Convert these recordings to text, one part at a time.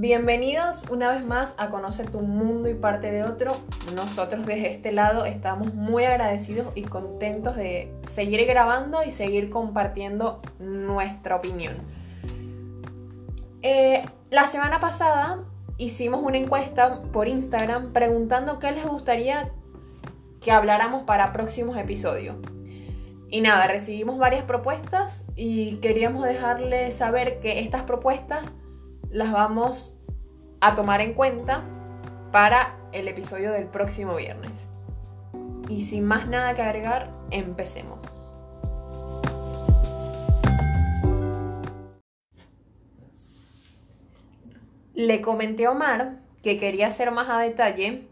Bienvenidos una vez más a Conocer tu mundo y parte de otro. Nosotros desde este lado estamos muy agradecidos y contentos de seguir grabando y seguir compartiendo nuestra opinión. Eh, la semana pasada hicimos una encuesta por Instagram preguntando qué les gustaría que habláramos para próximos episodios. Y nada, recibimos varias propuestas y queríamos dejarles saber que estas propuestas las vamos a tomar en cuenta para el episodio del próximo viernes. Y sin más nada que agregar, empecemos. Le comenté a Omar que quería hacer más a detalle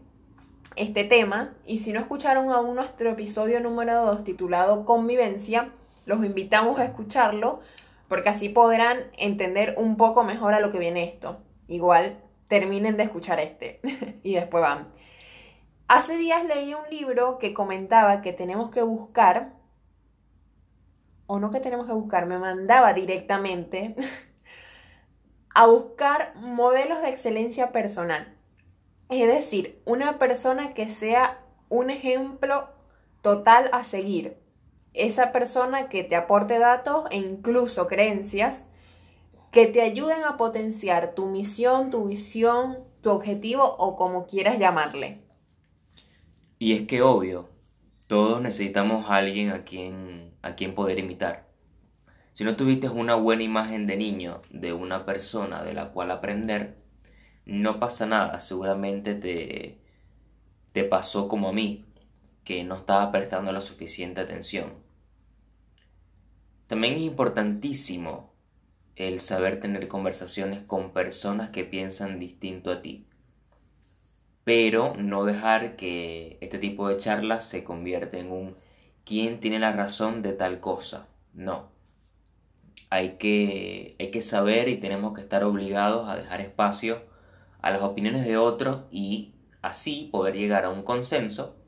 este tema y si no escucharon aún nuestro episodio número 2 titulado Convivencia, los invitamos a escucharlo porque así podrán entender un poco mejor a lo que viene esto. Igual terminen de escuchar este y después van. Hace días leí un libro que comentaba que tenemos que buscar, o no que tenemos que buscar, me mandaba directamente a buscar modelos de excelencia personal. Es decir, una persona que sea un ejemplo total a seguir esa persona que te aporte datos e incluso creencias que te ayuden a potenciar tu misión, tu visión, tu objetivo o como quieras llamarle. Y es que obvio, todos necesitamos a alguien a quien, a quien poder imitar. Si no tuviste una buena imagen de niño, de una persona de la cual aprender, no pasa nada, seguramente te, te pasó como a mí, que no estaba prestando la suficiente atención. También es importantísimo el saber tener conversaciones con personas que piensan distinto a ti. Pero no dejar que este tipo de charlas se convierta en un quién tiene la razón de tal cosa. No. Hay que, hay que saber y tenemos que estar obligados a dejar espacio a las opiniones de otros y así poder llegar a un consenso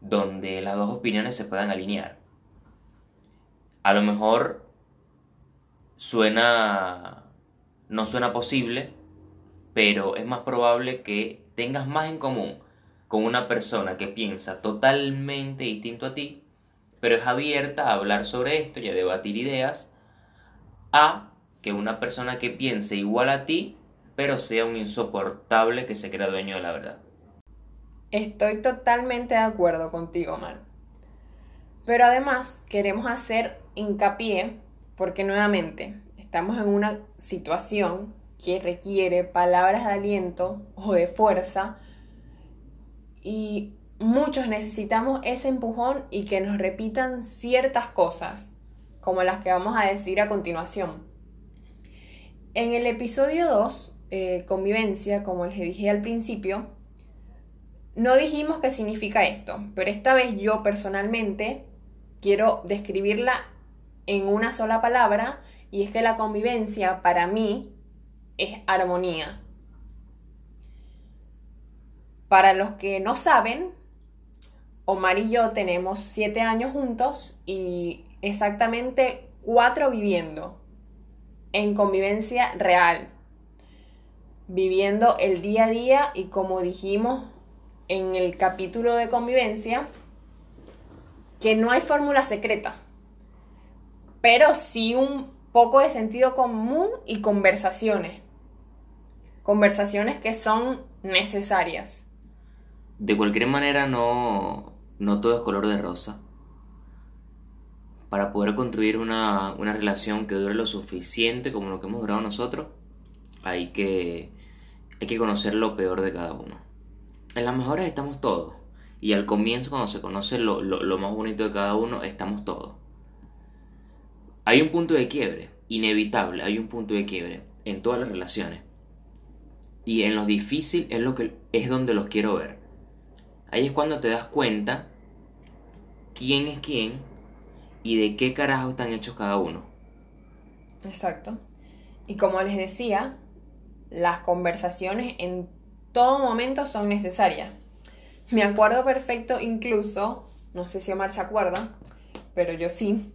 donde las dos opiniones se puedan alinear. A lo mejor suena, no suena posible, pero es más probable que tengas más en común con una persona que piensa totalmente distinto a ti, pero es abierta a hablar sobre esto y a debatir ideas, a que una persona que piense igual a ti, pero sea un insoportable que se crea dueño de la verdad. Estoy totalmente de acuerdo contigo, Man. Pero además queremos hacer hincapié porque nuevamente estamos en una situación que requiere palabras de aliento o de fuerza y muchos necesitamos ese empujón y que nos repitan ciertas cosas, como las que vamos a decir a continuación. En el episodio 2, eh, convivencia, como les dije al principio, no dijimos qué significa esto, pero esta vez yo personalmente quiero describirla en una sola palabra y es que la convivencia para mí es armonía. Para los que no saben, Omar y yo tenemos siete años juntos y exactamente cuatro viviendo en convivencia real, viviendo el día a día y como dijimos en el capítulo de convivencia, que no hay fórmula secreta, pero sí un poco de sentido común y conversaciones. Conversaciones que son necesarias. De cualquier manera, no, no todo es color de rosa. Para poder construir una, una relación que dure lo suficiente como lo que hemos durado nosotros, hay que, hay que conocer lo peor de cada uno. En las mejores estamos todos. Y al comienzo, cuando se conoce lo, lo más bonito de cada uno, estamos todos. Hay un punto de quiebre, inevitable, hay un punto de quiebre en todas las relaciones. Y en lo difícil es, lo que, es donde los quiero ver. Ahí es cuando te das cuenta quién es quién y de qué carajo están hechos cada uno. Exacto. Y como les decía, las conversaciones en todo momento son necesarias. Me acuerdo perfecto incluso, no sé si Omar se acuerda, pero yo sí,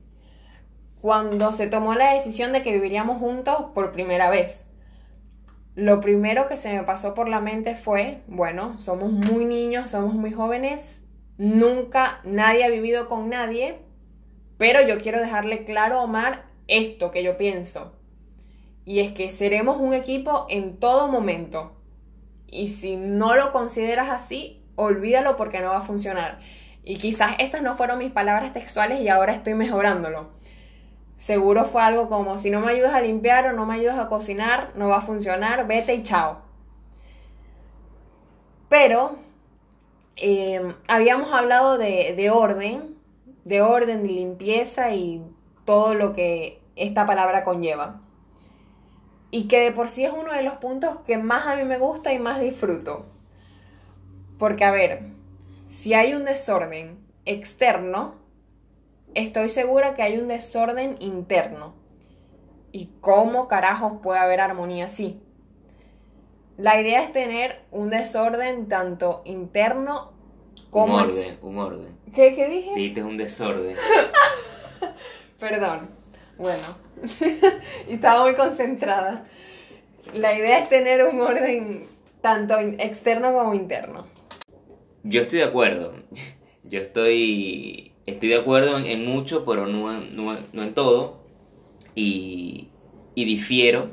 cuando se tomó la decisión de que viviríamos juntos por primera vez. lo primero que se me pasó por la mente fue, bueno, somos muy niños, somos muy jóvenes, nunca nadie ha vivido con nadie, pero yo quiero dejarle claro a Omar esto que yo pienso. Y es que seremos un equipo en todo momento. Y si no lo consideras así, olvídalo porque no va a funcionar. Y quizás estas no fueron mis palabras textuales y ahora estoy mejorándolo. Seguro fue algo como, si no me ayudas a limpiar o no me ayudas a cocinar, no va a funcionar, vete y chao. Pero eh, habíamos hablado de, de orden, de orden y limpieza y todo lo que esta palabra conlleva. Y que de por sí es uno de los puntos que más a mí me gusta y más disfruto. Porque, a ver, si hay un desorden externo, estoy segura que hay un desorden interno. ¿Y cómo carajos puede haber armonía así? La idea es tener un desorden tanto interno como... Un orden, un orden. ¿Qué, ¿Qué dije? Dijiste un desorden. Perdón. Bueno, estaba muy concentrada. La idea es tener un orden tanto externo como interno. Yo estoy de acuerdo. Yo estoy, estoy de acuerdo en, mucho, pero no, no, en todo. Y, y difiero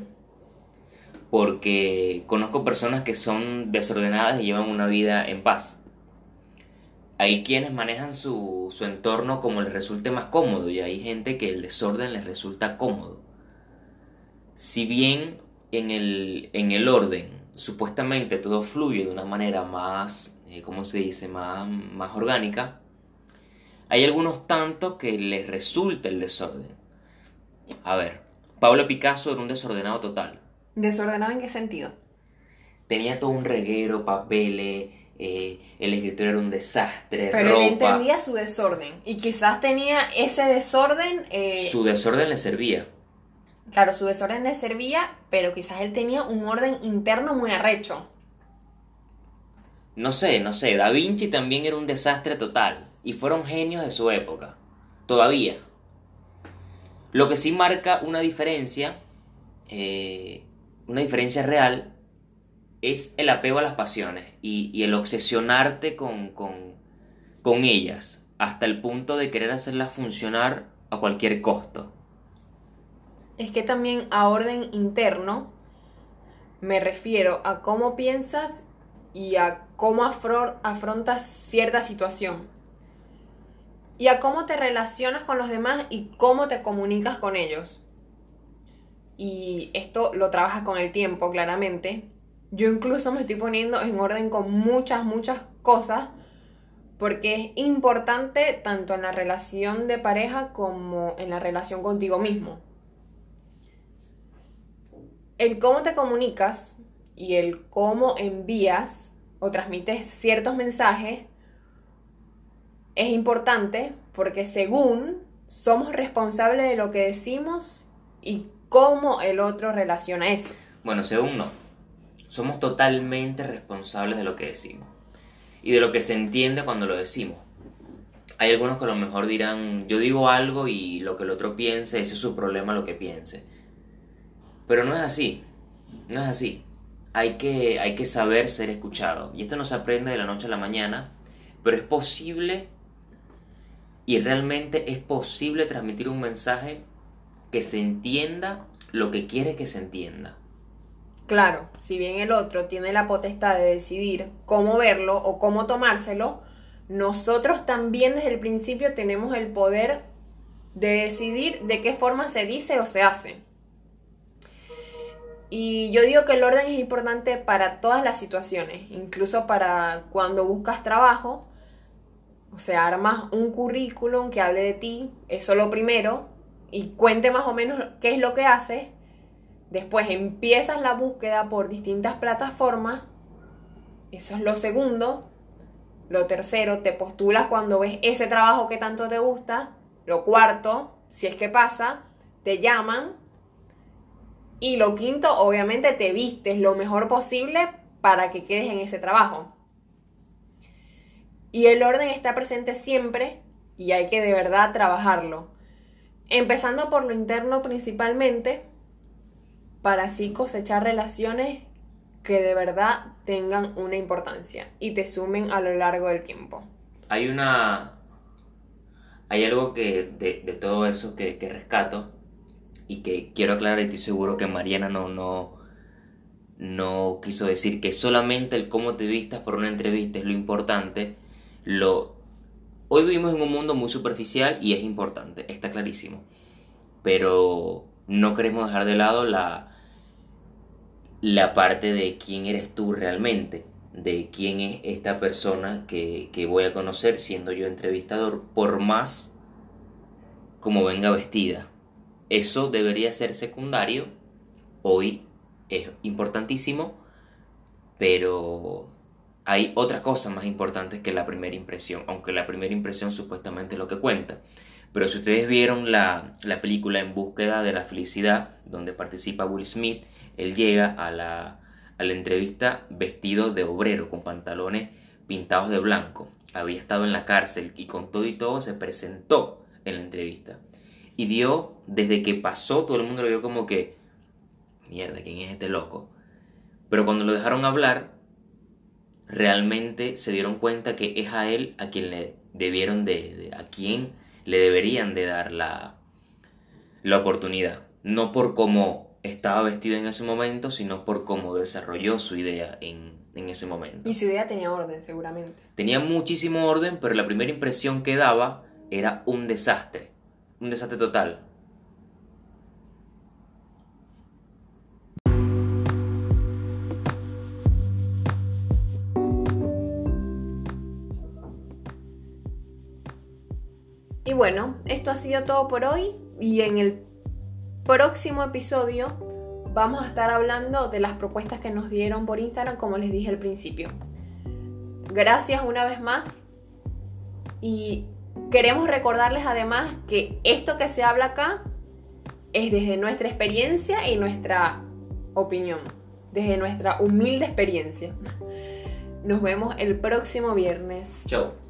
porque conozco personas que son desordenadas y llevan una vida en paz. Hay quienes manejan su, su, entorno como les resulte más cómodo y hay gente que el desorden les resulta cómodo. Si bien en el, en el orden supuestamente todo fluye de una manera más, eh, ¿cómo se dice?, más, más orgánica, hay algunos tantos que les resulta el desorden. A ver, Pablo Picasso era un desordenado total. ¿Desordenado en qué sentido? Tenía todo un reguero, papeles, eh, el escritor era un desastre. Pero él entendía su desorden y quizás tenía ese desorden. Eh, su desorden le servía. Claro, su desorden le servía, pero quizás él tenía un orden interno muy arrecho. No sé, no sé. Da Vinci también era un desastre total y fueron genios de su época. Todavía. Lo que sí marca una diferencia, eh, una diferencia real, es el apego a las pasiones y, el obsesionarte con, con, con ellas hasta el punto de querer hacerlas funcionar a cualquier costo. Es que también a orden interno me refiero a cómo piensas y a cómo afrontas cierta situación. Y a cómo te relacionas con los demás y cómo te comunicas con ellos. Y esto lo trabajas con el tiempo, claramente. Yo incluso me estoy poniendo en orden con muchas, muchas cosas porque es importante tanto en la relación de pareja como en la relación contigo mismo. El cómo te comunicas y el cómo envías o transmites ciertos mensajes es importante porque según somos responsables de lo que decimos y cómo el otro relaciona eso. Bueno, según no somos totalmente responsables de lo que decimos y de lo que se entiende cuando lo decimos. Hay algunos que a lo mejor dirán, yo digo algo y lo que el otro piense, ese es su problema lo que piense. Pero no es así, no es así. Hay que, hay que saber ser escuchado. Y esto no se aprende de la noche a la mañana, pero es posible y realmente es posible transmitir un mensaje que se entienda lo que quiere que se entienda. Claro, si bien el otro tiene la potestad de decidir cómo verlo o cómo tomárselo, nosotros también desde el principio tenemos el poder de decidir de qué forma se dice o se hace. Y yo digo que el orden es importante para todas las situaciones, incluso para cuando buscas trabajo, o sea, armas un currículum que hable de ti, eso lo primero, y cuente más o menos qué es lo que haces, Después empiezas la búsqueda por distintas plataformas. Eso es lo segundo. Lo tercero, te postulas cuando ves ese trabajo que tanto te gusta. Lo cuarto, si es que pasa, te llaman. Y lo quinto, obviamente te vistes lo mejor posible para que quedes en ese trabajo. Y el orden está presente siempre y hay que de verdad trabajarlo. Empezando por lo interno principalmente, para así cosechar relaciones que de verdad tengan una importancia y te sumen a lo largo del tiempo. Hay una... Hay algo que de, de todo eso que, que rescato y que quiero aclarar y estoy seguro que Mariana no, no, no quiso decir que solamente el cómo te vistas por una entrevista es lo importante. Lo... Hoy vivimos en un mundo muy superficial y es importante, está clarísimo. Pero no queremos dejar de lado la, la parte de quién eres tú realmente, de quién es esta persona que, que voy a conocer siendo yo entrevistador, por más como venga vestida. Eso debería ser secundario. Hoy es importantísimo, pero hay otras cosas más importantes que la primera impresión, aunque la primera impresión supuestamente es lo que cuenta. Pero si ustedes vieron la, la película En búsqueda de la felicidad, donde participa Will Smith, él llega a la, a la entrevista vestido de obrero, con pantalones pintados de blanco. Había estado en la cárcel y con todo y todo se presentó en la entrevista. Y dio, desde que pasó, todo el mundo lo vio como que, mierda, ¿quién es este loco? Pero cuando lo dejaron hablar, realmente se dieron cuenta que es a él a quien le debieron de, a quien le deberían de dar la, la oportunidad. No por cómo estaba vestido en ese momento, sino por cómo desarrolló su idea en, en ese momento. Y su idea tenía orden, seguramente. Tenía muchísimo orden, pero la primera impresión que daba era un desastre. Un desastre total. Y bueno, esto ha sido todo por hoy y en el próximo episodio vamos a estar hablando de las propuestas que nos dieron por Instagram, como les dije al principio. Gracias una vez más y queremos recordarles además que esto que se habla acá es desde nuestra experiencia y nuestra opinión, desde nuestra humilde experiencia. Nos vemos el próximo viernes. Chao.